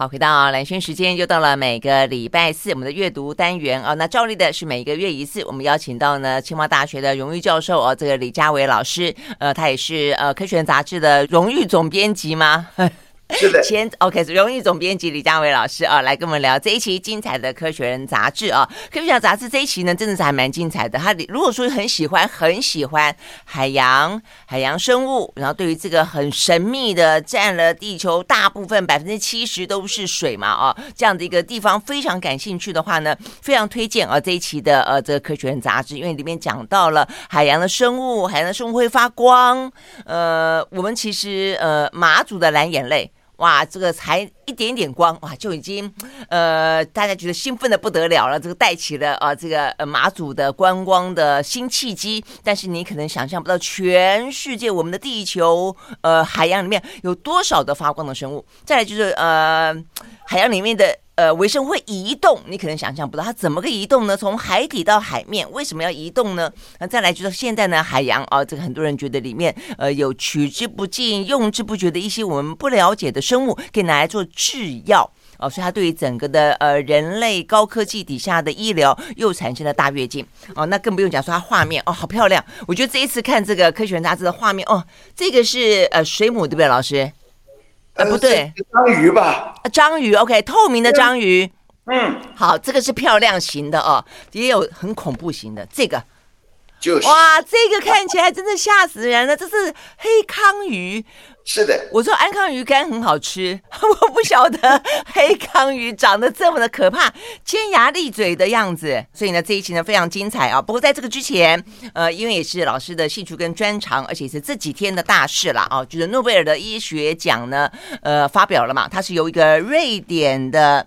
好，回到蓝轩时间，又到了每个礼拜四我们的阅读单元啊。那照例的是每个月一次，我们邀请到呢清华大学的荣誉教授哦，这个李佳伟老师，呃，他也是呃科学杂志的荣誉总编辑吗？是的，前 OK 荣誉总编辑李家伟老师啊，来跟我们聊这一期精彩的《科学人》杂志啊，《科学人》杂志这一期呢，真的是还蛮精彩的。他如果说很喜欢很喜欢海洋、海洋生物，然后对于这个很神秘的占了地球大部分百分之七十都是水嘛啊，这样的一个地方非常感兴趣的话呢，非常推荐啊这一期的呃这个《科学人》杂志，因为里面讲到了海洋的生物，海洋的生物会发光。呃，我们其实呃马祖的蓝眼泪。哇，这个才一点点光哇，就已经呃，大家觉得兴奋的不得了了。这个带起了啊、这个呃马祖的观光的新契机。但是你可能想象不到，全世界我们的地球呃海洋里面有多少的发光的生物。再来就是呃海洋里面的。呃，微生物会移动，你可能想象不到它怎么个移动呢？从海底到海面，为什么要移动呢？那再来就是现在呢，海洋啊，这个很多人觉得里面呃有取之不尽、用之不绝的一些我们不了解的生物，可以拿来做制药哦，所以它对于整个的呃人类高科技底下的医疗又产生了大跃进哦。那更不用讲说它画面哦，好漂亮！我觉得这一次看这个科学杂志的画面哦，这个是呃水母对不对，老师？呃，不对，章鱼吧？章鱼，OK，透明的章鱼。嗯，好，这个是漂亮型的哦，也有很恐怖型的。这个，就是哇，这个看起来真的吓死人了，这是黑康鱼。是的，我说安康鱼干很好吃，我不晓得黑康鱼长得这么的可怕，尖牙利嘴的样子。所以呢，这一期呢非常精彩啊。不过在这个之前，呃，因为也是老师的兴趣跟专长，而且是这几天的大事了啊，就是诺贝尔的医学奖呢，呃，发表了嘛，它是由一个瑞典的。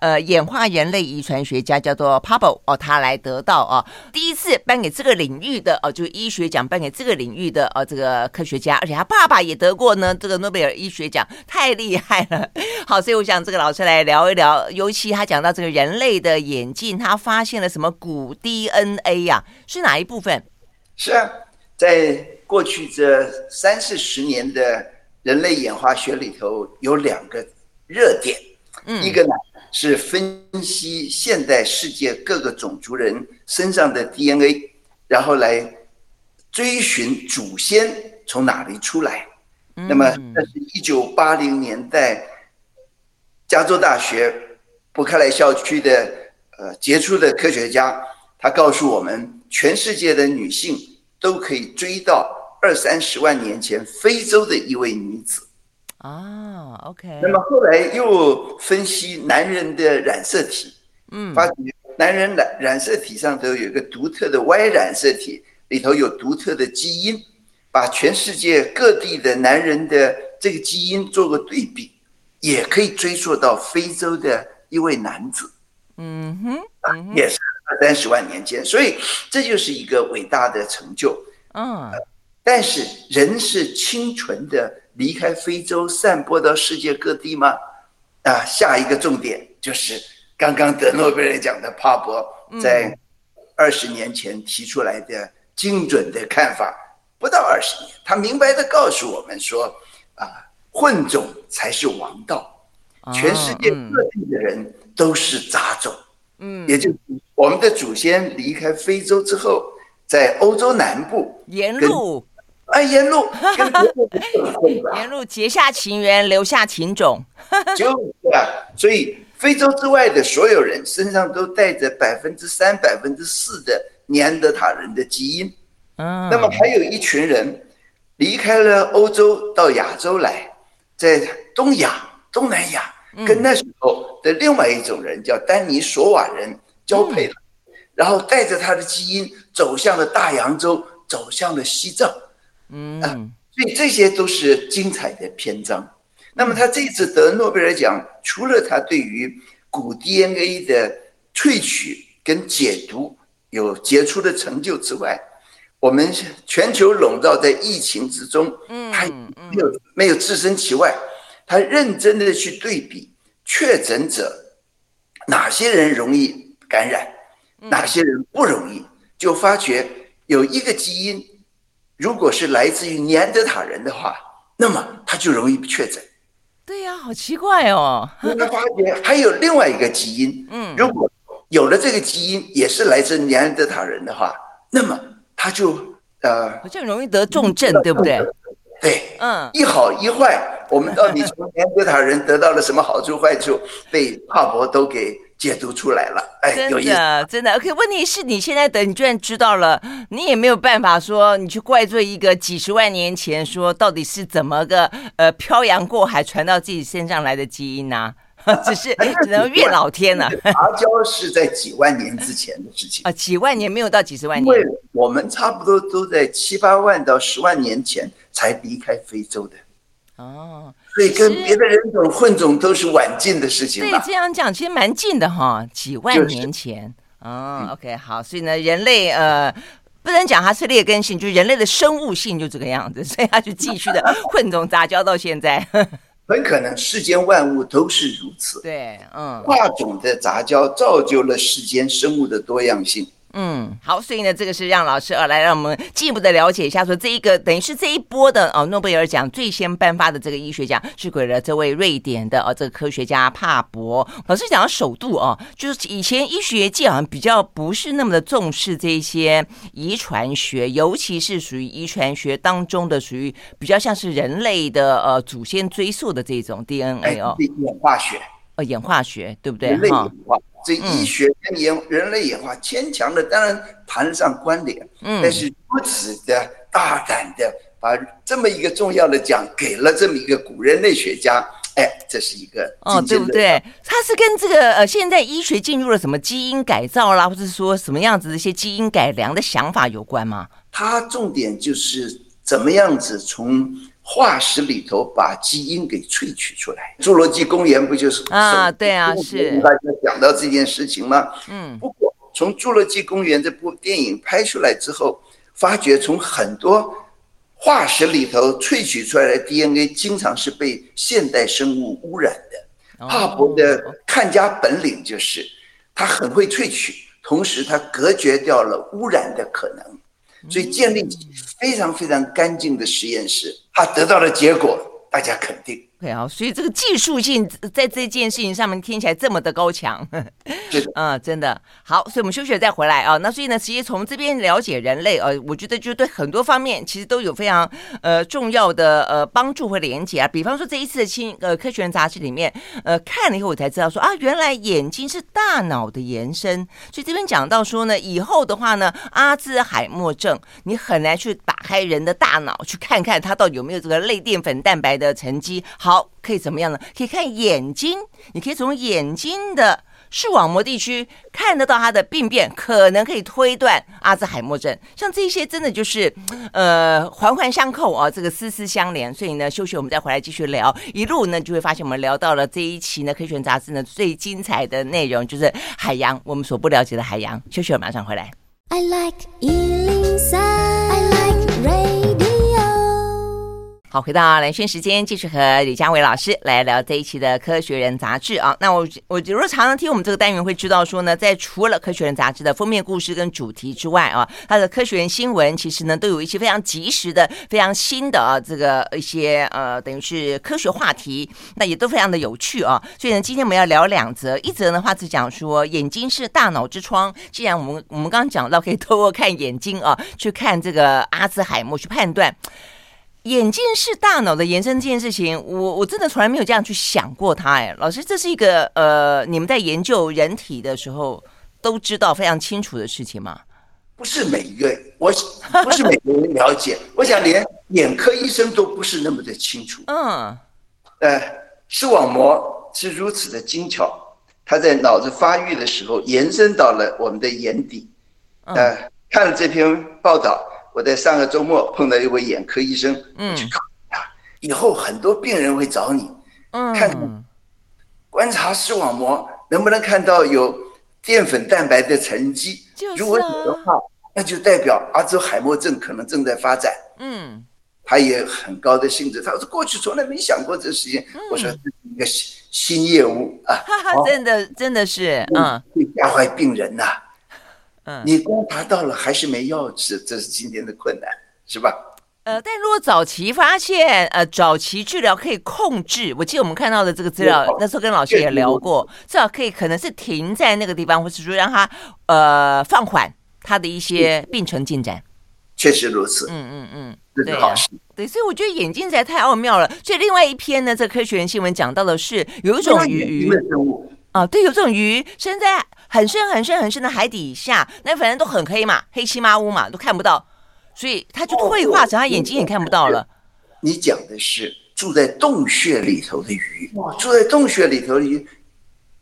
呃，演化人类遗传学家叫做 Pablo 哦，他来得到哦，第一次颁给这个领域的哦，就是医学奖颁给这个领域的哦，这个科学家，而且他爸爸也得过呢，这个诺贝尔医学奖，太厉害了。好，所以我想这个老师来聊一聊，尤其他讲到这个人类的眼镜，他发现了什么古 DNA 呀、啊？是哪一部分？是啊，在过去这三四十年的人类演化学里头，有两个热点，嗯，一个呢。是分析现代世界各个种族人身上的 DNA，然后来追寻祖先从哪里出来。那么，这是一九八零年代加州大学伯克莱校区的呃杰出的科学家，他告诉我们，全世界的女性都可以追到二三十万年前非洲的一位女子。啊、oh，OK。那么后来又分析男人的染色体，嗯，发觉男人染染色体上头有一个独特的 Y 染色体，里头有独特的基因，把全世界各地的男人的这个基因做个对比，也可以追溯到非洲的一位男子，嗯哼，也是二三十万年间，所以这就是一个伟大的成就，嗯，但是人是清纯的。离开非洲散播到世界各地吗？啊，下一个重点就是刚刚得诺贝尔奖的帕博在二十年前提出来的精准的看法。不到二十年，他明白的告诉我们说：啊，混种才是王道。全世界各地的人都是杂种。嗯，也就是我们的祖先离开非洲之后，在欧洲南部沿路。哎，沿路，沿路结下情缘，留下情种，就是啊。所以非洲之外的所有人身上都带着百分之三、百分之四的尼安德塔人的基因。嗯，那么还有一群人离开了欧洲到亚洲来，在东亚、东南亚跟那时候的另外一种人叫丹尼索瓦人交配了，然后带着他的基因走向了大洋洲，走向了西藏。嗯，所以这些都是精彩的篇章。那么他这次得诺贝尔奖，除了他对于古 DNA 的萃取跟解读有杰出的成就之外，我们全球笼罩在疫情之中，嗯，他没有没有置身其外，他认真的去对比确诊者哪些人容易感染，哪些人不容易，就发觉有一个基因。如果是来自于尼安德塔人的话，那么他就容易确诊。对呀、啊，好奇怪哦。他发觉还有另外一个基因，嗯，如果有了这个基因，也是来自尼安德塔人的话，那么他就呃，好像容易得重症，对不对？对，嗯，一好一坏，我们到底从尼安德塔人得到了什么好处坏处，被帕博都给。解读出来了，哎，真的，真的。OK，问题是你现在等你居然知道了，你也没有办法说你去怪罪一个几十万年前说到底是怎么个呃漂洋过海传到自己身上来的基因呢、啊？只是只能怨老天了。杂交是在几万年之前的事情啊，几万年没有到几十万年，因为我们差不多都在七八万到十万年前才离开非洲的。哦。所以跟别的人种混种都是晚近的事情。对，这样讲其实蛮近的哈，几万年前。就是、哦，OK，好，所以呢，人类呃，不能讲它是劣根性，就是人类的生物性就这个样子，所以它就继续的 混种杂交到现在。很可能世间万物都是如此。对，嗯，跨种的杂交造就了世间生物的多样性。嗯，好，所以呢，这个是让老师啊来让我们进一步的了解一下，说这一个等于是这一波的哦诺贝尔奖最先颁发的这个医学奖是给了这位瑞典的哦这个科学家帕博。老师讲到首度哦，就是以前医学界好像比较不是那么的重视这些遗传学，尤其是属于遗传学当中的属于比较像是人类的呃祖先追溯的这种 DNA 哦，演化学哦演化学对不对哈？这医学跟演人类演化牵强的，当然谈得上关联。嗯，但是如此的大胆的把这么一个重要的奖给了这么一个古人类学家，哎，这是一个哦，对不对？他是跟这个呃，现在医学进入了什么基因改造啦，或者说什么样子的一些基因改良的想法有关吗？他重点就是怎么样子从。化石里头把基因给萃取出来，《侏罗纪公园》不就是啊？对啊，是大家讲到这件事情吗？嗯。不过从《侏罗纪公园》这部电影拍出来之后，发觉从很多化石里头萃取出来的 DNA，经常是被现代生物污染的。帕博的看家本领就是他很会萃取，同时他隔绝掉了污染的可能。所以建立起非常非常干净的实验室，他得到的结果，大家肯定。对啊，所以这个技术性在这件事情上面听起来这么的高强，是的，嗯，真的好。所以我们休息了再回来啊。那所以呢，其实从这边了解人类，呃，我觉得就对很多方面其实都有非常呃重要的呃帮助和连接啊。比方说这一次的新呃科学人杂志里面，呃看了以后我才知道说啊，原来眼睛是大脑的延伸。所以这边讲到说呢，以后的话呢，阿兹海默症你很难去打开人的大脑去看看它到底有没有这个类淀粉蛋白的沉积。好。好，可以怎么样呢？可以看眼睛，你可以从眼睛的视网膜地区看得到它的病变，可能可以推断阿兹海默症。像这些真的就是，呃，环环相扣啊，这个丝丝相连。所以呢，休息我们再回来继续聊。一路呢，就会发现我们聊到了这一期呢《科学杂志》呢最精彩的内容，就是海洋，我们所不了解的海洋。休息，我马上回来。I like 好，回到蓝轩时间，继续和李佳伟老师来聊这一期的《科学人》杂志啊。那我我如果常常听我们这个单元，会知道说呢，在除了《科学人》杂志的封面故事跟主题之外啊，它的科学人新闻其实呢都有一些非常及时的、非常新的啊，这个一些呃，等于是科学话题，那也都非常的有趣啊。所以呢，今天我们要聊两则，一则的话是讲说眼睛是大脑之窗。既然我们我们刚刚讲到可以透过看眼睛啊，去看这个阿兹海默，去判断。眼镜是大脑的延伸这件事情，我我真的从来没有这样去想过它。哎，老师，这是一个呃，你们在研究人体的时候都知道非常清楚的事情吗？不是每一个，我不是每个人了解。我想连眼科医生都不是那么的清楚。嗯，呃，视网膜是如此的精巧，它在脑子发育的时候延伸到了我们的眼底。呃，看了这篇报道。我在上个周末碰到一位眼科医生，嗯，去看他。以后很多病人会找你，嗯，看观察视网膜能不能看到有淀粉蛋白的沉积。如果有的话，那就代表阿兹海默症可能正在发展。嗯，他也很高的兴致，他说过去从来没想过这事情。我说这是一个新新业务啊，真的真的是，嗯，会吓坏病人呐。你观察到了还是没药吃，这是今天的困难，是吧？呃，但如果早期发现，呃，早期治疗可以控制，我记得我们看到的这个资料，那时候跟老师也聊过，至少可以可能是停在那个地方，或是说让他呃放缓他的一些病程进展。确实如此。嗯嗯嗯，对啊，对，所以我觉得眼睛实在太奥妙了。所以另外一篇呢，这科学人新闻讲到的是有一种鱼啊，对，有这种鱼生在很深很深很深的海底下，那反正都很黑嘛，黑漆麻乌嘛，都看不到。所以他就退化成他眼睛也看不到了。你讲的是住在洞穴里头的鱼，住在洞穴里头的鱼，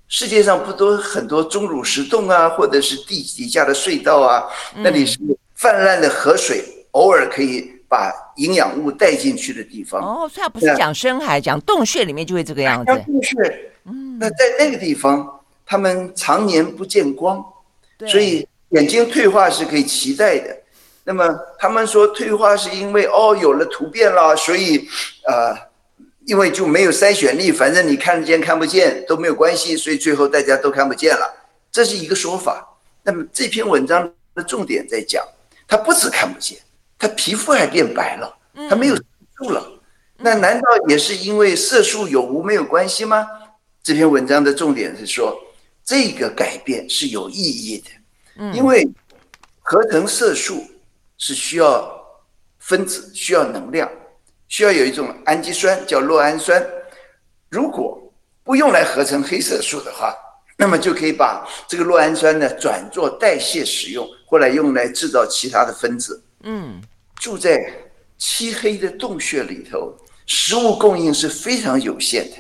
世界上不都很多钟乳石洞啊，或者是地底下的隧道啊？那里是泛滥的河水，偶尔可以把营养物带进去的地方。哦，所以他不是讲深海，讲洞穴里面就会这个样子。洞穴，嗯，那在那个地方，他们常年不见光，所以眼睛退化是可以期待的。那么他们说退化是因为哦有了突变了，所以呃，因为就没有筛选力，反正你看得见看不见都没有关系，所以最后大家都看不见了，这是一个说法。那么这篇文章的重点在讲，他不止看不见，他皮肤还变白了，他没有色素了。那难道也是因为色素有无没有关系吗？这篇文章的重点是说，这个改变是有意义的，因为合成色素。是需要分子，需要能量，需要有一种氨基酸叫酪氨酸。如果不用来合成黑色素的话，那么就可以把这个酪氨酸呢转做代谢使用，或来用来制造其他的分子。嗯，住在漆黑的洞穴里头，食物供应是非常有限的。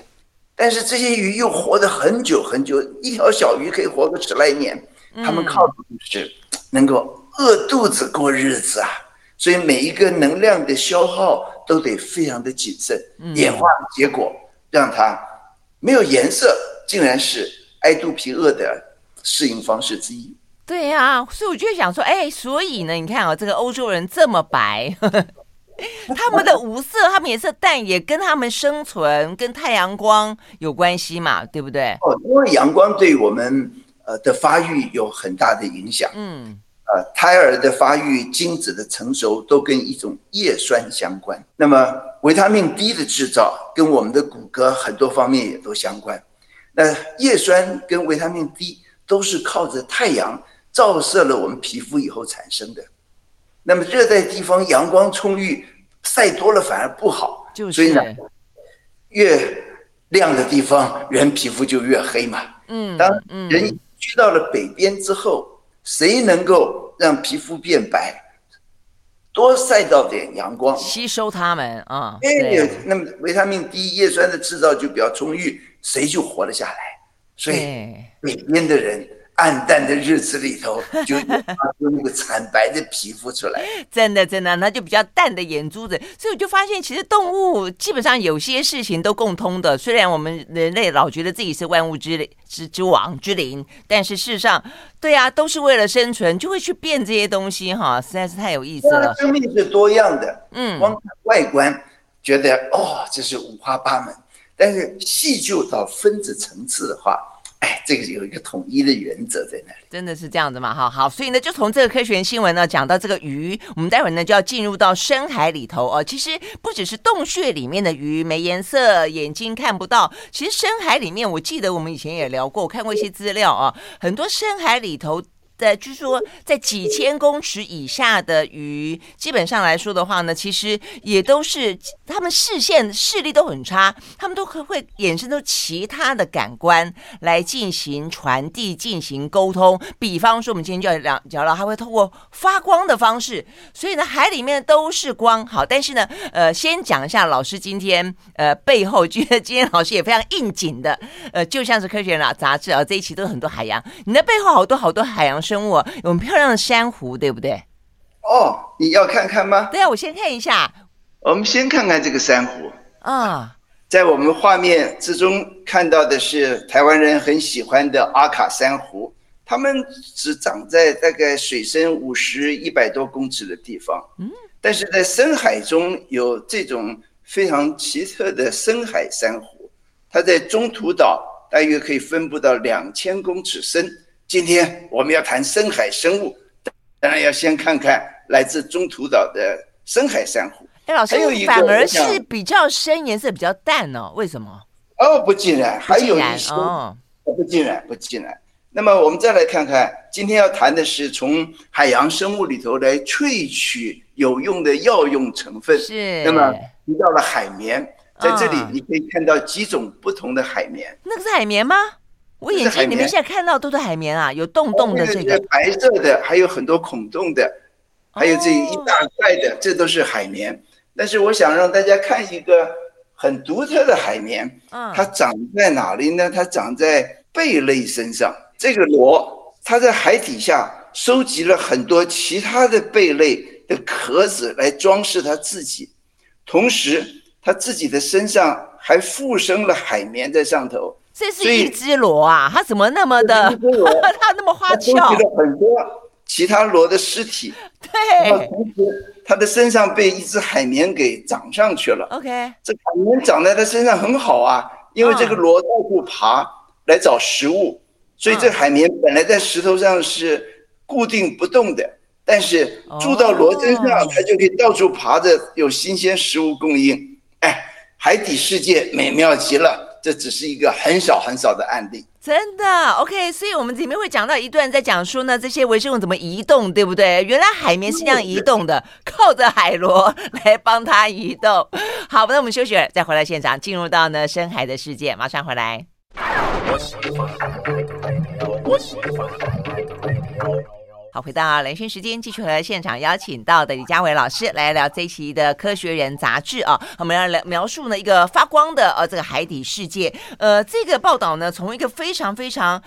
但是这些鱼又活得很久很久，一条小鱼可以活个十来年。他们靠的就是能够。饿肚子过日子啊，所以每一个能量的消耗都得非常的谨慎。演化的结果让它没有颜色，竟然是挨肚皮饿的适应方式之一。对呀、啊，所以我就想说，哎，所以呢，你看啊，这个欧洲人这么白，呵 呵 他们的无色，他们颜色淡，也跟他们生存跟太阳光有关系嘛，对不对？哦，因为阳光对我们呃的发育有很大的影响。嗯。呃，胎儿的发育、精子的成熟都跟一种叶酸相关。那么，维他命 D 的制造跟我们的骨骼很多方面也都相关。那叶酸跟维他命 D 都是靠着太阳照射了我们皮肤以后产生的。那么，热带地方阳光充裕，晒多了反而不好。就是。所以呢，越亮的地方，人皮肤就越黑嘛。嗯。当人去到了北边之后。谁能够让皮肤变白？多晒到点阳光，吸收它们啊。哎，那么维他命 D 叶酸的制造就比较充裕，谁就活了下来。所以北边的人。暗淡的日子里头，就发出那个惨白的皮肤出来。真的，真的，那就比较淡的眼珠子。所以我就发现，其实动物基本上有些事情都共通的。虽然我们人类老觉得自己是万物之之之王之灵，但是事实上，对啊，都是为了生存，就会去变这些东西哈，实在是太有意思了。生命是多样的，嗯，光看外观觉得哦，这是五花八门，但是细究到分子层次的话。哎，这个有一个统一的原则在那里，真的是这样子嘛？哈，好，所以呢，就从这个科学新闻呢讲到这个鱼，我们待会呢就要进入到深海里头哦。其实不只是洞穴里面的鱼没颜色，眼睛看不到，其实深海里面，我记得我们以前也聊过，我看过一些资料啊，很多深海里头。在据说，在几千公尺以下的鱼，基本上来说的话呢，其实也都是他们视线视力都很差，他们都可会衍生出其他的感官来进行传递、进行沟通。比方说，我们今天就要聊聊了，它会透过发光的方式，所以呢，海里面都是光。好，但是呢，呃，先讲一下老师今天呃背后，觉得今天老师也非常应景的，呃，就像是科学人啦杂志啊，这一期都有很多海洋，你的背后好多好多海洋生物有很漂亮的珊瑚，对不对？哦，你要看看吗？对啊，我先看一下。我们先看看这个珊瑚啊，在我们画面之中看到的是台湾人很喜欢的阿卡珊瑚，它们只长在大概水深五十一百多公尺的地方。嗯，但是在深海中有这种非常奇特的深海珊瑚，它在中途岛大约可以分布到两千公尺深。今天我们要谈深海生物，当然要先看看来自中途岛的深海珊瑚。哎，老师，还有反而是比较深，颜色比较淡哦？为什么？哦，不尽然，还有一些哦，不尽然，不尽然。那么我们再来看看，今天要谈的是从海洋生物里头来萃取有用的药用成分。是。那么提到了海绵，在这里你可以看到几种不同的海绵。那个是海绵吗？我眼睛里面现在看到都是海绵啊，有洞洞的这个。白色的，还有很多孔洞的，还有这一大块的，这都是海绵。但是我想让大家看一个很独特的海绵，它长在哪里呢？它长在贝类身上。这个螺，它在海底下收集了很多其他的贝类的壳子来装饰它自己，同时它自己的身上还附生了海绵在上头。这是一只螺啊，它怎么那么的？它那么花俏。收集了很多其他螺的尸体。对。同时，它的身上被一只海绵给长上去了。OK。这海绵长在它身上很好啊，因为这个螺到处爬来找食物。所以这海绵本来在石头上是固定不动的，但是住到螺身上，它就可以到处爬着，有新鲜食物供应。哎，海底世界美妙极了。这只是一个很小很小的案例。真的，OK。所以我们里面会讲到一段，在讲说呢，这些微生物怎么移动，对不对？原来海绵是这样移动的，靠着海螺来帮它移动。好，那我们休息了，再回来现场，进入到呢深海的世界，马上回来。好，回到连线时间，继续和现场邀请到的李家伟老师来聊这一期的《科学人》杂志啊。我们要来描述呢一个发光的呃这个海底世界。呃，这个报道呢从一个非常非常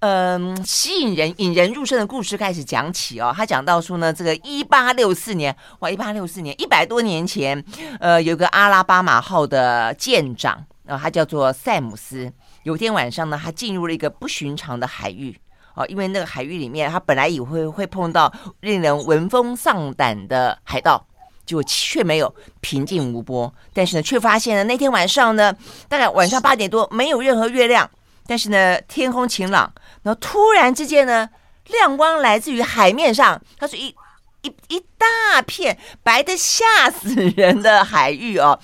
嗯、吸引人、引人入胜的故事开始讲起哦。他讲到说呢，这个一八六四年，哇，一八六四年一百多年前，呃，有个阿拉巴马号的舰长，呃，他叫做塞姆斯。有天晚上呢，他进入了一个不寻常的海域哦，因为那个海域里面，他本来以为会碰到令人闻风丧胆的海盗，就却没有平静无波。但是呢，却发现了那天晚上呢，大概晚上八点多，没有任何月亮，但是呢，天空晴朗。然后突然之间呢，亮光来自于海面上，它是一一一大片白的吓死人的海域哦。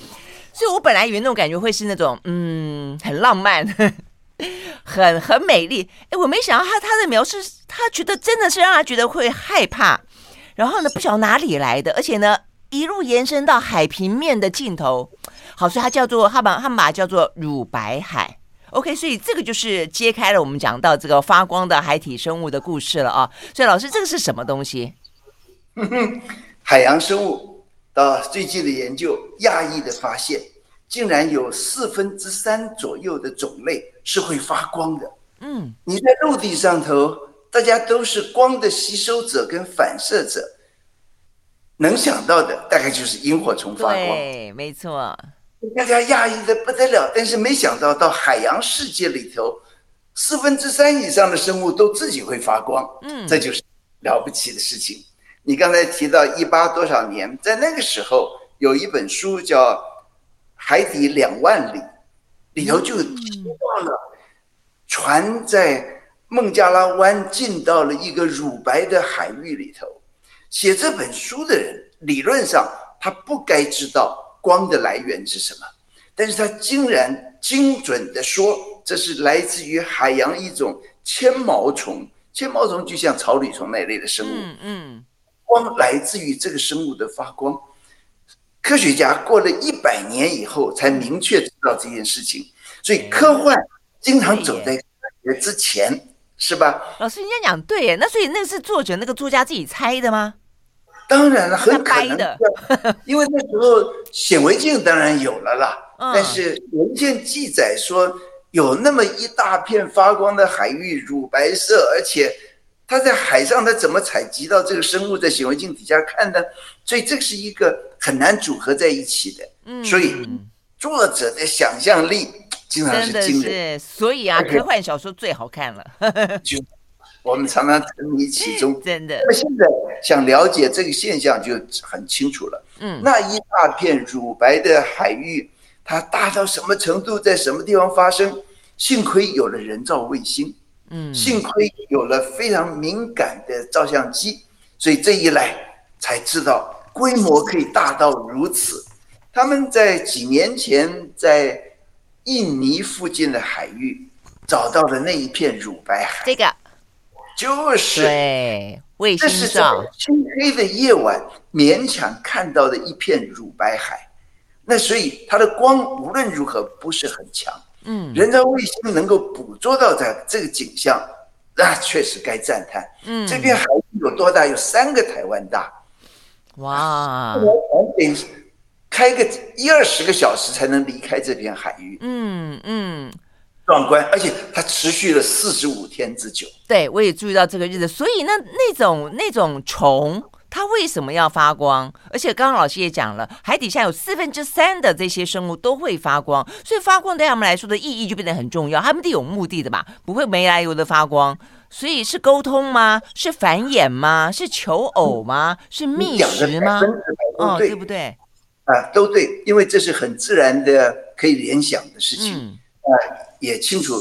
所以我本来以为那种感觉会是那种，嗯，很浪漫，很很美丽。哎，我没想到他他的描述，他觉得真的是让他觉得会害怕。然后呢，不晓得哪里来的，而且呢，一路延伸到海平面的尽头。好，所以它叫做他把他们把它叫做乳白海。OK，所以这个就是揭开了我们讲到这个发光的海体生物的故事了啊。所以老师，这个是什么东西？海洋生物。到最近的研究，讶异的发现，竟然有四分之三左右的种类是会发光的。嗯，你在陆地上头，大家都是光的吸收者跟反射者，能想到的大概就是萤火虫发光。对，没错。大家讶异的不得了，但是没想到到海洋世界里头，四分之三以上的生物都自己会发光。嗯，这就是了不起的事情。你刚才提到一八多少年，在那个时候有一本书叫《海底两万里》，里头就提到了船在孟加拉湾进到了一个乳白的海域里头。写这本书的人理论上他不该知道光的来源是什么，但是他竟然精准的说这是来自于海洋一种纤毛虫，纤毛虫就像草履虫那类的生物。嗯嗯。光来自于这个生物的发光，科学家过了一百年以后才明确知道这件事情，所以科幻经常走在科学之前，是吧？老师，人家讲对耶，那所以那是作者那个作家自己猜的吗？当然了，很可能的，因为那时候显微镜当然有了啦，但是文献记载说有那么一大片发光的海域，乳白色，而且。他在海上，他怎么采集到这个生物在显微镜底下看的？所以这是一个很难组合在一起的。嗯，所以作者的想象力经常是惊人。所以啊，科幻小说最好看了。就我们常常沉迷其中。真的。那现在想了解这个现象就很清楚了。嗯，那一大片乳白的海域，它大到什么程度，在什么地方发生？幸亏有了人造卫星。嗯，幸亏有了非常敏感的照相机，所以这一来才知道规模可以大到如此。他们在几年前在印尼附近的海域找到的那一片乳白海，这个就是对卫星照，这是在漆黑的夜晚勉强看到的一片乳白海。那所以它的光无论如何不是很强。嗯，人造卫星能够捕捉到这这个景象，那确实该赞叹。嗯，这片海域有多大？有三个台湾大。哇！得开个一二十个小时才能离开这片海域。嗯嗯，壮观，而且它持续了四十五天之久。对，我也注意到这个日子。所以那那种那种虫。它为什么要发光？而且刚刚老师也讲了，海底下有四分之三的这些生物都会发光，所以发光对他们来说的意义就变得很重要。他们得有目的的吧，不会没来由的发光。所以是沟通吗？是繁衍吗？是求偶吗？是觅食吗？哦，对不对？啊，都对，因为这是很自然的可以联想的事情。嗯、啊，也清楚，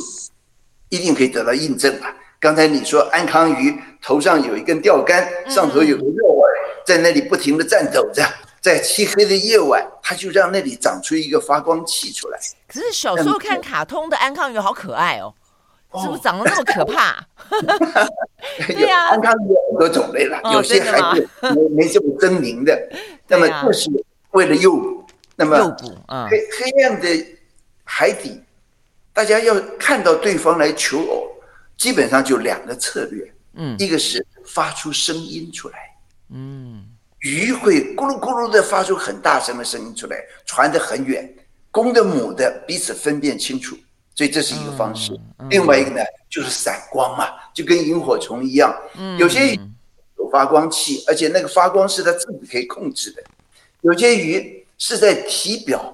一定可以得到印证吧。刚才你说安康鱼头上有一根钓竿，上头有个肉饵，在那里不停地颤抖着，在漆黑的夜晚，它就让那里长出一个发光器出来。可是小时候看卡通的安康鱼好可爱哦，是不是长得那么可怕？对呀，安康鱼有很多种类了，有些还是没 没这么狰狞的。那么这是为了诱捕，那么黑黑暗的海底，大家要看到对方来求偶。基本上就两个策略，嗯，一个是发出声音出来，嗯，鱼会咕噜咕噜的发出很大声的声音出来，传得很远，公的母的彼此分辨清楚，所以这是一个方式。另外一个呢，就是散光嘛，就跟萤火虫一样，嗯，有些鱼有发光器，而且那个发光是它自己可以控制的，有些鱼是在体表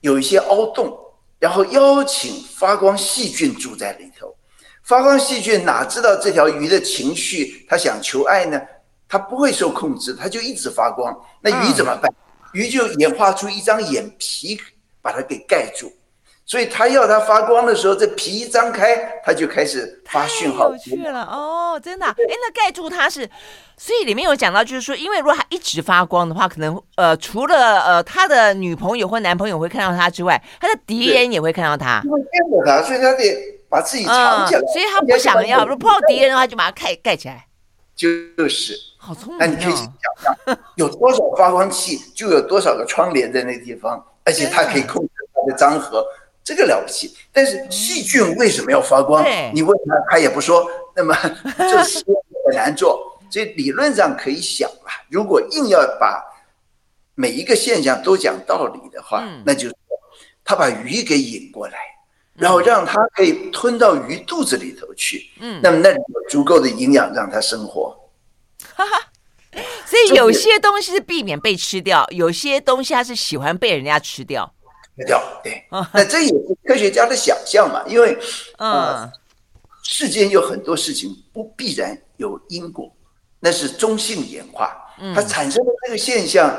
有一些凹洞，然后邀请发光细菌住在里头。发光细菌哪知道这条鱼的情绪？它想求爱呢，它不会受控制，它就一直发光。那鱼怎么办？鱼就演化出一张眼皮，把它给盖住。所以他要它发光的时候，这皮一张开，它就开始发讯号。有趣了哦，真的。哎，那盖住它是，所以里面有讲到，就是说，因为如果它一直发光的话，可能呃，除了呃他的女朋友或男朋友会看到他之外，他的敌人也会看到他。因为见过他，所以他得。把自己藏起来，所以他不想要。如果碰到敌人的话，就把它盖盖起来。就是，好聪明。那你可以想象，有多少发光器，就有多少个窗帘在那个地方，而且它可以控制它的张合，这个了不起。但是细菌为什么要发光？你问他，他也不说。那么 这事很难做，所以理论上可以想啊，如果硬要把每一个现象都讲道理的话，那就是他把鱼给引过来。然后让它可以吞到鱼肚子里头去，嗯，那么那里有足够的营养让它生活。哈哈，所以有些东西是避免被吃掉，有些东西它是喜欢被人家吃掉。吃掉，对。那这也是科学家的想象嘛，因为嗯，世间有很多事情不必然有因果，那是中性演化，它产生的这个现象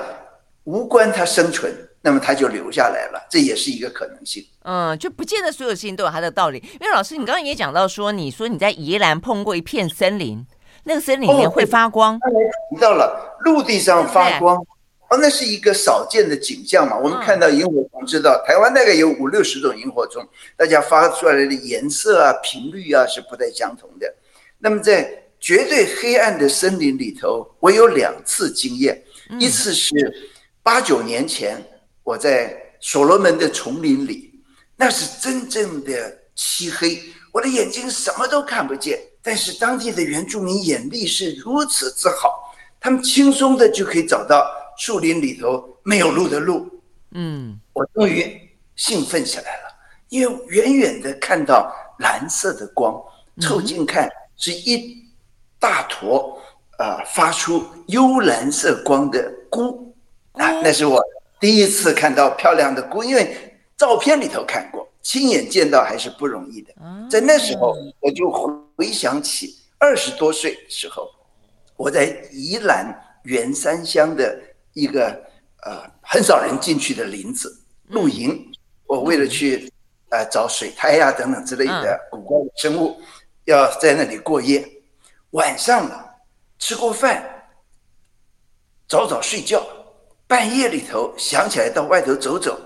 无关它生存。那么它就留下来了，这也是一个可能性。嗯，就不见得所有事情都有它的道理。因为老师，你刚刚也讲到说，你说你在宜兰碰过一片森林，那个森林里面会发光。刚才提到了陆地上发光，哦，那是一个少见的景象嘛。我们看到萤火虫，知道台湾大概有五六十种萤火虫，大家发出来的颜色啊、频率啊是不太相同的。那么在绝对黑暗的森林里头，我有两次经验，一次是八九年前。我在所罗门的丛林里，那是真正的漆黑，我的眼睛什么都看不见。但是当地的原住民眼力是如此之好，他们轻松的就可以找到树林里头没有路的路。嗯，我终于兴奋起来了，因为远远的看到蓝色的光，凑近看是一大坨啊、呃，发出幽蓝色光的菇啊，那是我。第一次看到漂亮的菇，因为照片里头看过，亲眼见到还是不容易的。在那时候，我就回想起二十多岁的时候，我在宜兰员山乡的一个呃很少人进去的林子露营，我为了去呃找水苔呀等等之类的古怪的生物，要在那里过夜。晚上了，吃过饭，早早睡觉。半夜里头想起来到外头走走，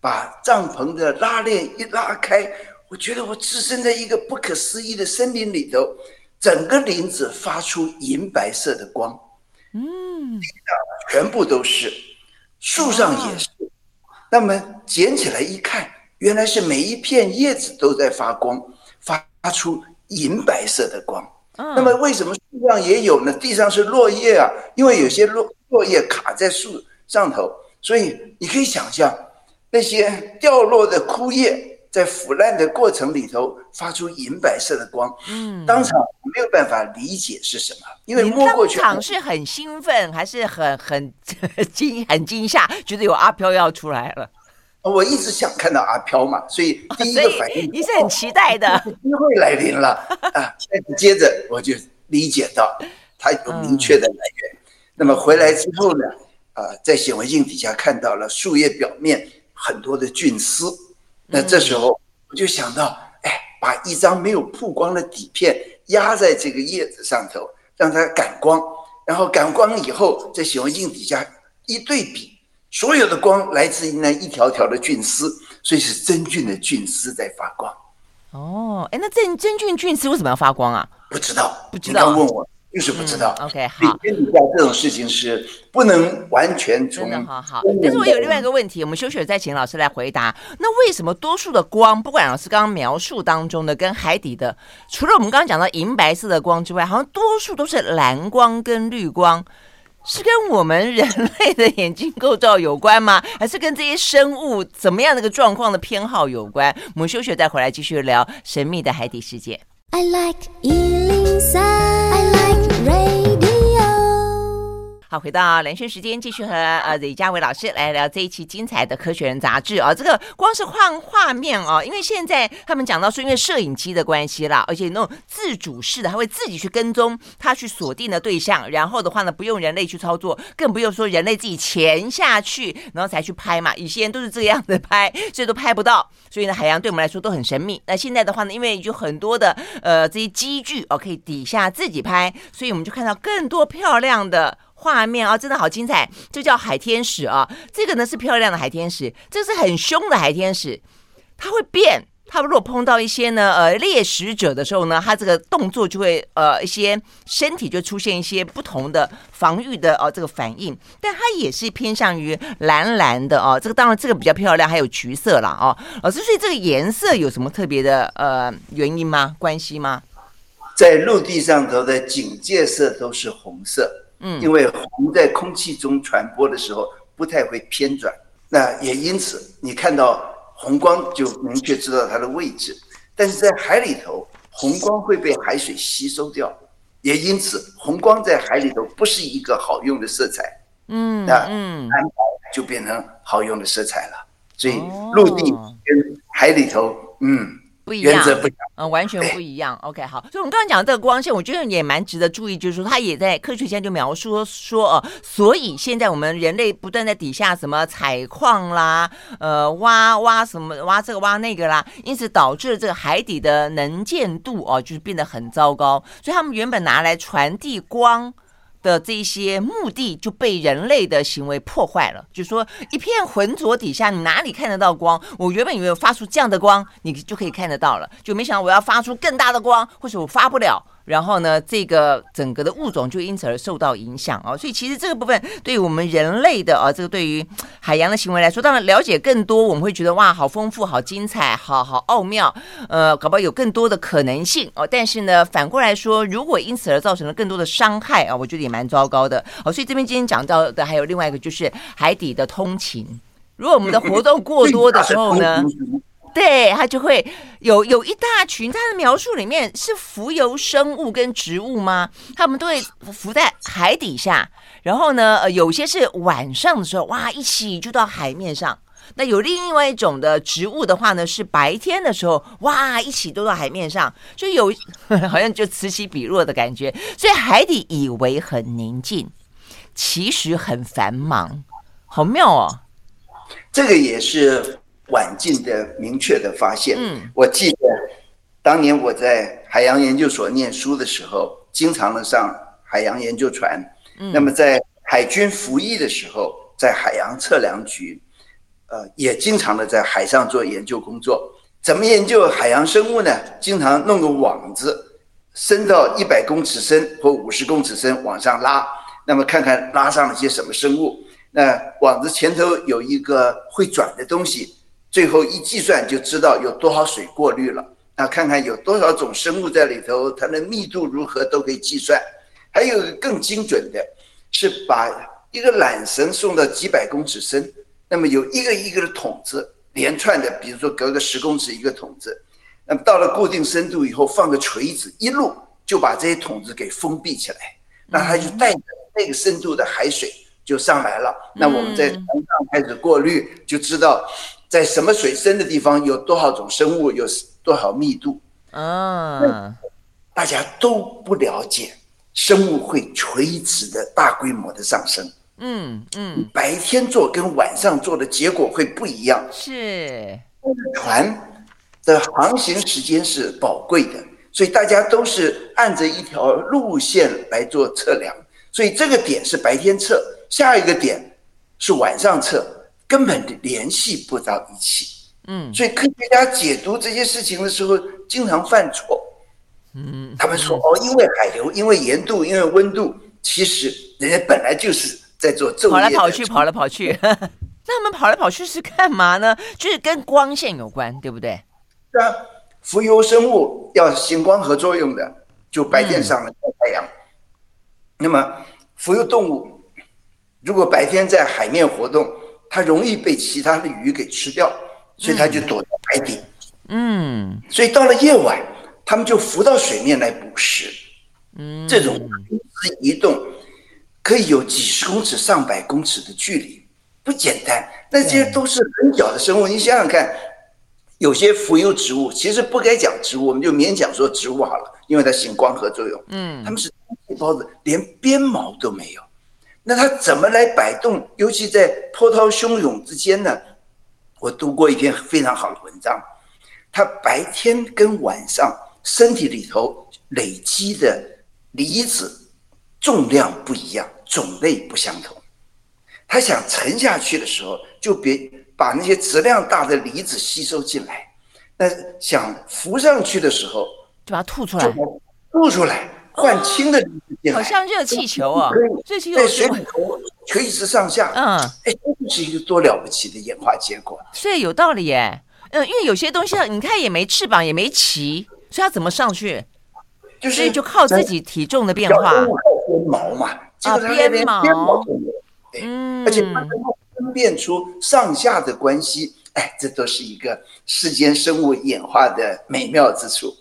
把帐篷的拉链一拉开，我觉得我置身在一个不可思议的森林里头，整个林子发出银白色的光，嗯，全部都是，树上也是。那么捡起来一看，原来是每一片叶子都在发光，发出银白色的光。那么为什么树上也有呢？地上是落叶啊，因为有些落落叶卡在树上头，所以你可以想象那些掉落的枯叶在腐烂的过程里头发出银白色的光。嗯，当场没有办法理解是什么，因为摸过去。当场是很兴奋，还是很很惊很惊吓，觉得有阿飘要出来了。我一直想看到阿飘嘛，所以第一个反应你是很期待的，机会来临了啊！接着我就理解到它有明确的来源。嗯、那么回来之后呢，啊，在显微镜底下看到了树叶表面很多的菌丝。那这时候我就想到，哎，把一张没有曝光的底片压在这个叶子上头，让它感光，然后感光以后，在显微镜底下一对比。所有的光来自于那一条条的菌丝，所以是真菌的菌丝在发光。哦，哎，那真真菌菌丝为什么要发光啊？不知道，不知道。问我，就是不知道。嗯、OK，好。天底下这种事情是不能完全从。真的好好。但是我有另外一个问题，我们休息再请老师来回答。那为什么多数的光，不管老师刚刚描述当中的跟海底的，除了我们刚刚讲到银白色的光之外，好像多数都是蓝光跟绿光？是跟我们人类的眼睛构造有关吗？还是跟这些生物怎么样的一个状况的偏好有关？我们休息再回来继续聊神秘的海底世界。I like rain. 好，回到连线时间，继续和呃李佳维老师来聊这一期精彩的《科学人》杂志啊。这个光是换画面哦，因为现在他们讲到说，因为摄影机的关系啦，而且那种自主式的，他会自己去跟踪，他去锁定的对象，然后的话呢，不用人类去操作，更不用说人类自己潜下去，然后才去拍嘛。以前都是这样子拍，所以都拍不到。所以呢，海洋对我们来说都很神秘。那现在的话呢，因为有很多的呃这些机具哦，可以底下自己拍，所以我们就看到更多漂亮的。画面啊，真的好精彩！就叫海天使啊，这个呢是漂亮的海天使，这是很凶的海天使，它会变。它如果碰到一些呢呃猎食者的时候呢，它这个动作就会呃一些身体就出现一些不同的防御的哦、这个反应。但它也是偏向于蓝蓝的哦，这个当然这个比较漂亮，还有橘色啦哦。老师，所以这个颜色有什么特别的呃原因吗？关系吗？在陆地上头的警戒色都是红色。嗯，因为红在空气中传播的时候不太会偏转，那也因此你看到红光就明确知道它的位置。但是在海里头，红光会被海水吸收掉，也因此红光在海里头不是一个好用的色彩。嗯，那蓝白就变成好用的色彩了。所以陆地跟海里头，嗯。不一样，嗯，完全不一样。OK，好，所以我们刚刚讲的这个光线，我觉得也蛮值得注意，就是说，它也在科学家就描述说，呃，所以现在我们人类不断在底下什么采矿啦，呃，挖挖什么挖这个挖那个啦，因此导致了这个海底的能见度哦，就是变得很糟糕。所以他们原本拿来传递光。的这一些目的就被人类的行为破坏了，就说一片浑浊底下，你哪里看得到光？我原本以为发出这样的光，你就可以看得到了，就没想到我要发出更大的光，或者我发不了。然后呢，这个整个的物种就因此而受到影响哦。所以其实这个部分对于我们人类的啊，这个对于海洋的行为来说，当然了解更多，我们会觉得哇，好丰富，好精彩，好好奥妙，呃，搞不好有更多的可能性哦。但是呢，反过来说，如果因此而造成了更多的伤害啊，我觉得也蛮糟糕的哦。所以这边今天讲到的还有另外一个，就是海底的通勤。如果我们的活动过多的时候呢？对，它就会有有一大群，它的描述里面是浮游生物跟植物吗？它们都会浮在海底下，然后呢，呃，有些是晚上的时候，哇，一起就到海面上。那有另外一种的植物的话呢，是白天的时候，哇，一起都到海面上，就有 好像就此起彼落的感觉。所以海底以为很宁静，其实很繁忙，好妙哦。这个也是。晚近的明确的发现。嗯，我记得当年我在海洋研究所念书的时候，经常的上海洋研究船。嗯，那么在海军服役的时候，在海洋测量局，呃，也经常的在海上做研究工作。怎么研究海洋生物呢？经常弄个网子，伸到一百公尺深或五十公尺深往上拉，那么看看拉上了些什么生物。那网子前头有一个会转的东西，最后一计算就知道有多少水过滤了。那看看有多少种生物在里头，它的密度如何都可以计算。还有一个更精准的，是把一个缆绳送到几百公尺深，那么有一个一个的筒子连串的，比如说隔个十公尺一个筒子，那么到了固定深度以后，放个锤子一路就把这些筒子给封闭起来，那它就带着那个深度的海水就上来了。那我们在船上开始过滤，就知道在什么水深的地方有多少种生物，有多少密度。啊，大家都不了解。生物会垂直的大规模的上升，嗯嗯，白天做跟晚上做的结果会不一样。是，船的航行时间是宝贵的，所以大家都是按着一条路线来做测量，所以这个点是白天测，下一个点是晚上测，根本联系不到一起。嗯，所以科学家解读这些事情的时候，经常犯错。嗯，他们说哦，因为海流，因为盐度，因为温度，其实人家本来就是在做昼夜跑来跑去，跑来跑去。那他们跑来跑去是干嘛呢？就是跟光线有关，对不对？是啊，浮游生物要行光合作用的，就白天上了太阳。嗯、那么浮游动物如果白天在海面活动，它容易被其他的鱼给吃掉，所以它就躲在海底。嗯，所以到了夜晚。它们就浮到水面来捕食，嗯，这种移动可以有几十公尺、上百公尺的距离，不简单。那些都是很小的生物，你想想看，有些浮游植物，其实不该讲植物，我们就勉强说植物好了，因为它行光合作用。嗯，它们是细胞的，连鞭毛都没有，那它怎么来摆动？尤其在波涛汹涌之间呢？我读过一篇非常好的文章，它白天跟晚上。身体里头累积的离子重量不一样，种类不相同。他想沉下去的时候，就别把那些质量大的离子吸收进来；那想浮上去的时候，就把它吐出来，吐出来，换氢的好像热气球啊！热气球在水里头垂直上下，嗯，哎，这是一个多了不起的演化结果。所以有道理耶，嗯，因为有些东西你看也没翅膀，也没鳍。所以它怎么上去？就是就靠自己体重的变化。鞭毛嘛，啊，鞭毛。嗯，而且它能够分辨出上下的关系，哎，这都是一个世间生物演化的美妙之处。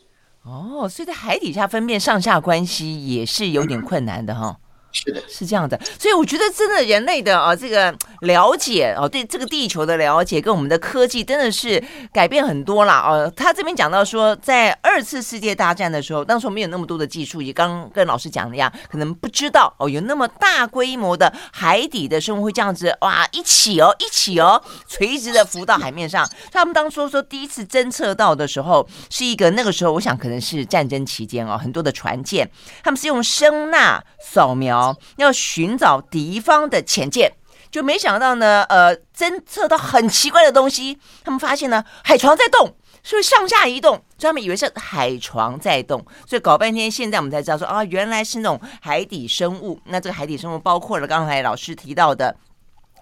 哦，所以在海底下分辨上下关系也是有点困难的哈。是的，是这样的，所以我觉得真的人类的啊，这个了解哦，对这个地球的了解跟我们的科技真的是改变很多啦。哦。他这边讲到说，在二次世界大战的时候，当时我们没有那么多的技术，也刚跟老师讲的一样，可能不知道哦，有那么大规模的海底的生物会这样子哇，一起哦，一起哦，垂直的浮到海面上。他们当初说第一次侦测到的时候，是一个那个时候，我想可能是战争期间哦，很多的船舰，他们是用声纳扫描。要寻找敌方的潜舰，就没想到呢，呃，侦测到很奇怪的东西。他们发现呢，海床在动，是上下移动，所以他们以为是海床在动，所以搞半天，现在我们才知道说啊，原来是那种海底生物。那这个海底生物包括了刚才老师提到的，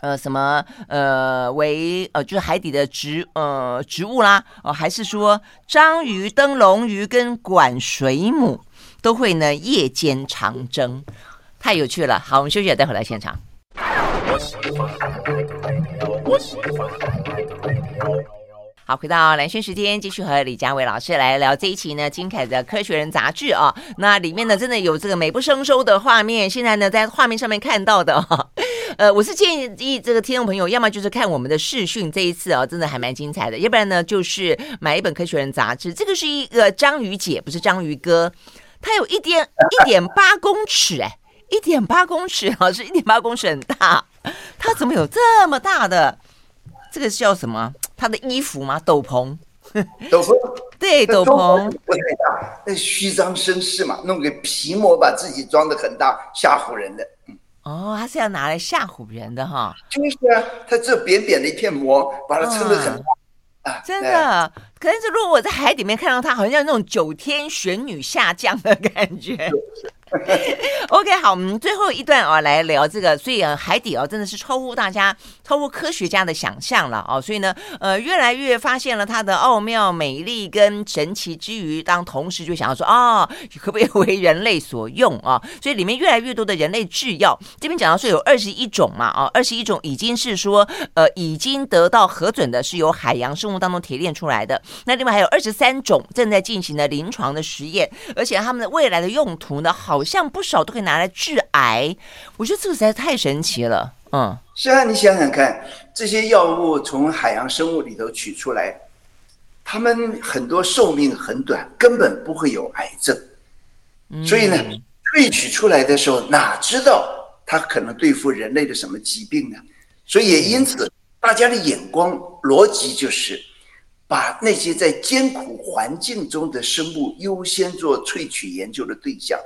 呃，什么呃，为呃，就是海底的植呃植物啦，哦、还是说章鱼、灯笼鱼跟管水母都会呢夜间长征。太有趣了，好，我们休息，待会来现场。好，回到蓝轩时间，继续和李佳维老师来聊这一期呢，精彩的《科学人》杂志啊。那里面呢，真的有这个美不胜收的画面。现在呢，在画面上面看到的，呃，我是建议这个听众朋友，要么就是看我们的视讯，这一次啊，真的还蛮精彩的；要不然呢，就是买一本《科学人》杂志。这个是一个章鱼姐，不是章鱼哥，它有一点一点八公尺，哎。一点八公尺，老师，一点八公尺很大，他怎么有这么大的？这个是叫什么？他的衣服吗？斗篷？斗篷？对，斗篷不太大，那虚张声势嘛，弄个皮膜把自己装的很大，吓唬人的。哦，他是要拿来吓唬人的哈。就是啊，他这扁扁的一片膜，把它撑得很大。啊，真的，可是如果我在海里面看到它，好像那种九天玄女下降的感觉。OK，好，我们最后一段啊，来聊这个。所以啊，海底啊，真的是超乎大家、超乎科学家的想象了哦。所以呢，呃，越来越发现了它的奥妙、美丽跟神奇之余，当同时就想要说啊，可不可以为人类所用啊？所以里面越来越多的人类制药，这边讲到说有二十一种嘛，啊，二十一种已经是说呃已经得到核准的，是由海洋生物当中提炼出来的。那另外还有二十三种正在进行的临床的实验，而且他们的未来的用途呢，好。好像不少都可以拿来治癌，我觉得这个实在太神奇了。嗯，是啊，你想想看，这些药物从海洋生物里头取出来，他们很多寿命很短，根本不会有癌症。所以呢，萃取出来的时候，哪知道它可能对付人类的什么疾病呢？所以也因此，大家的眼光逻辑就是把那些在艰苦环境中的生物优先做萃取研究的对象。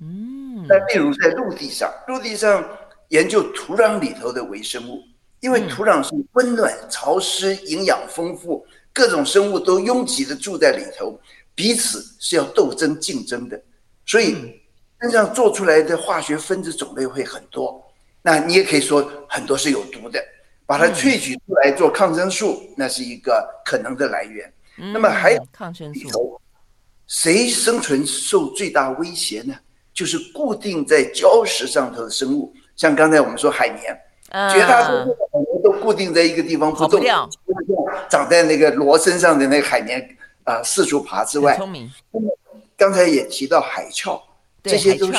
嗯，那例如在陆地上，陆地上研究土壤里头的微生物，因为土壤是温暖、潮湿、营养丰富，各种生物都拥挤的住在里头，彼此是要斗争竞争的，所以身上做出来的化学分子种类会很多。那你也可以说很多是有毒的，把它萃取出来做抗生素，那是一个可能的来源。那么还有抗生素，谁生存受最大威胁呢？就是固定在礁石上头的生物，像刚才我们说海绵，绝大多数的海绵都固定在一个地方不动，长在那个螺身上的那个海绵啊，四处爬之外。聪明。刚才也提到海鞘，这些都是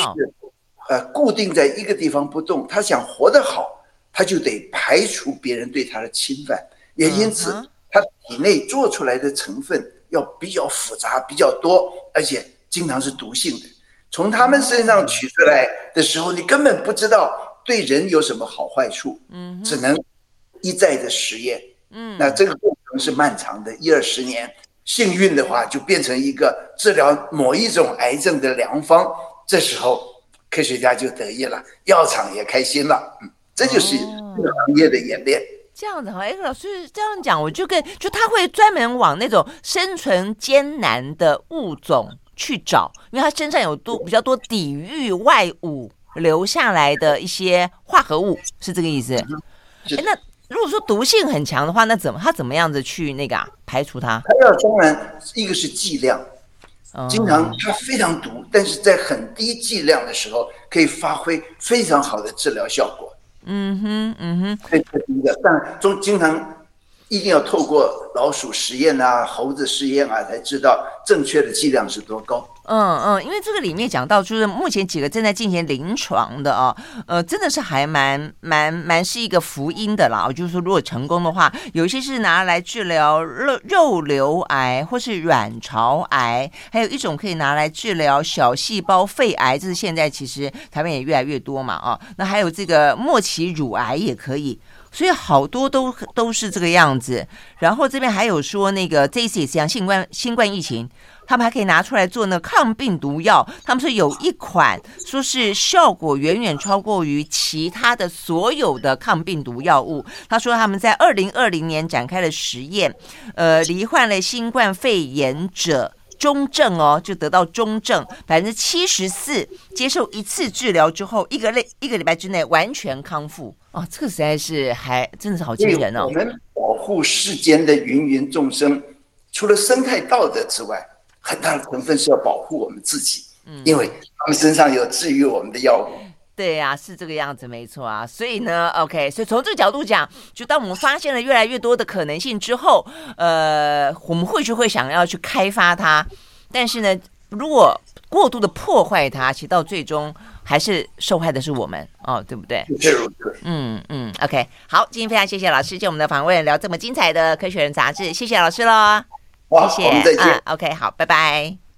呃固定在一个地方不动。他想活得好，他就得排除别人对他的侵犯，也因此他体内做出来的成分要比较复杂、比较多，而且经常是毒性的。从他们身上取出来的时候，你根本不知道对人有什么好坏处，嗯，只能一再的实验，嗯，那这个过程是漫长的，一二十年，幸运的话就变成一个治疗某一种癌症的良方，这时候科学家就得意了，药厂也开心了，嗯，这就是这个行业的演变。这样子哈，哎，老师这样讲，我就跟就他会专门往那种生存艰难的物种。去找，因为它身上有多比较多抵御外物留下来的一些化合物，是这个意思。哎，那如果说毒性很强的话，那怎么它怎么样子去那个啊排除它？它要当然一个是剂量，经常它非常毒，但是在很低剂量的时候可以发挥非常好的治疗效果。嗯哼，嗯哼，这是第一个，但中经常。一定要透过老鼠实验啊、猴子实验啊，才知道正确的剂量是多高。嗯嗯，因为这个里面讲到，就是目前几个正在进行临床的啊，呃，真的是还蛮蛮蛮是一个福音的啦。就是说，如果成功的话，有一些是拿来治疗肉肉瘤癌或是卵巢癌，还有一种可以拿来治疗小细胞肺癌，这是现在其实台湾也越来越多嘛啊。那还有这个末期乳癌也可以。所以好多都都是这个样子，然后这边还有说那个这次也是像新冠新冠疫情，他们还可以拿出来做那抗病毒药。他们说有一款说是效果远远超过于其他的所有的抗病毒药物。他说他们在二零二零年展开了实验，呃，罹患了新冠肺炎者。中症哦，就得到中症，百分之七十四接受一次治疗之后，一个类一个礼拜之内完全康复哦，这个实在是还真的是好惊人哦。我们保护世间的芸芸众生，除了生态道德之外，很大的成分是要保护我们自己，嗯，因为他们身上有治愈我们的药物。对呀、啊，是这个样子，没错啊。所以呢，OK，所以从这个角度讲，就当我们发现了越来越多的可能性之后，呃，我们或许会想要去开发它。但是呢，如果过度的破坏它，其实到最终还是受害的是我们哦，对不对？嗯嗯，OK，好，今天非常谢谢老师接我们的访问，聊这么精彩的《科学人》杂志，谢谢老师喽，谢谢，啊，OK，好，拜拜。